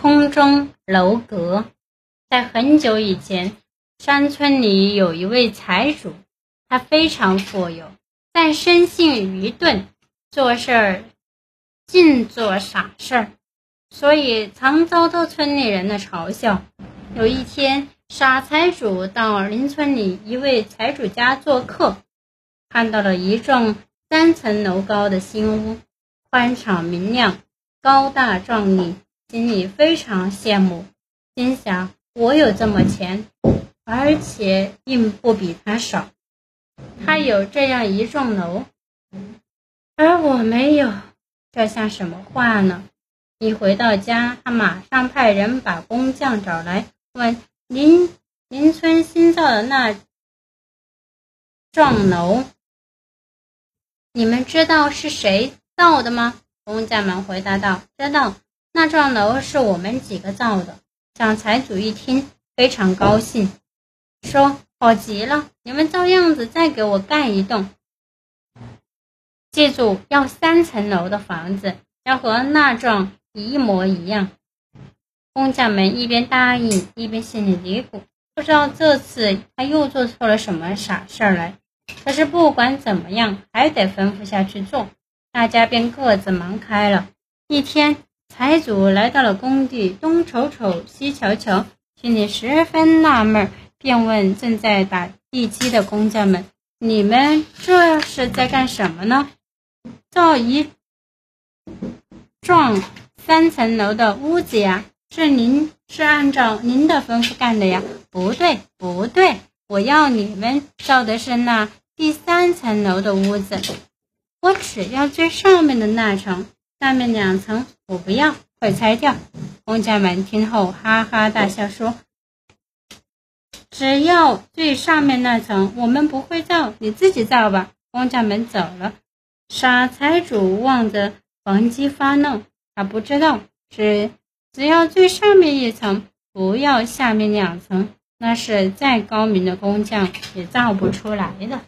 空中楼阁，在很久以前，山村里有一位财主，他非常富有，但生性愚钝，做事儿尽做傻事儿，所以常遭到村里人的嘲笑。有一天，傻财主到邻村里一位财主家做客，看到了一幢三层楼高的新屋，宽敞明亮，高大壮丽。心里非常羡慕，心想：我有这么钱，而且并不比他少。他有这样一幢楼，而我没有，这像什么话呢？一回到家，他马上派人把工匠找来，问邻邻村新造的那幢楼，你们知道是谁造的吗？工匠们回答道：“知道。”那幢楼是我们几个造的。蒋财主一听，非常高兴，说：“好极了，你们照样子再给我盖一栋。记住，要三层楼的房子，要和那幢一模一样。”工匠们一边答应，一边心里嘀咕：“不知道这次他又做错了什么傻事儿来。”可是不管怎么样，还得吩咐下去做。大家便各自忙开了。一天。财主来到了工地，东瞅瞅，西瞧瞧，心里十分纳闷，便问正在打地基的工匠们：“你们这是在干什么呢？”造一幢三层楼的屋子呀？是您是按照您的吩咐干的呀？不对，不对，我要你们造的是那第三层楼的屋子，我只要最上面的那层。下面两层我不要，快拆掉！工匠们听后哈哈大笑，说：“只要最上面那层，我们不会造，你自己造吧。”工匠们走了。傻财主望着房基发愣，他不知道，只只要最上面一层，不要下面两层，那是再高明的工匠也造不出来的。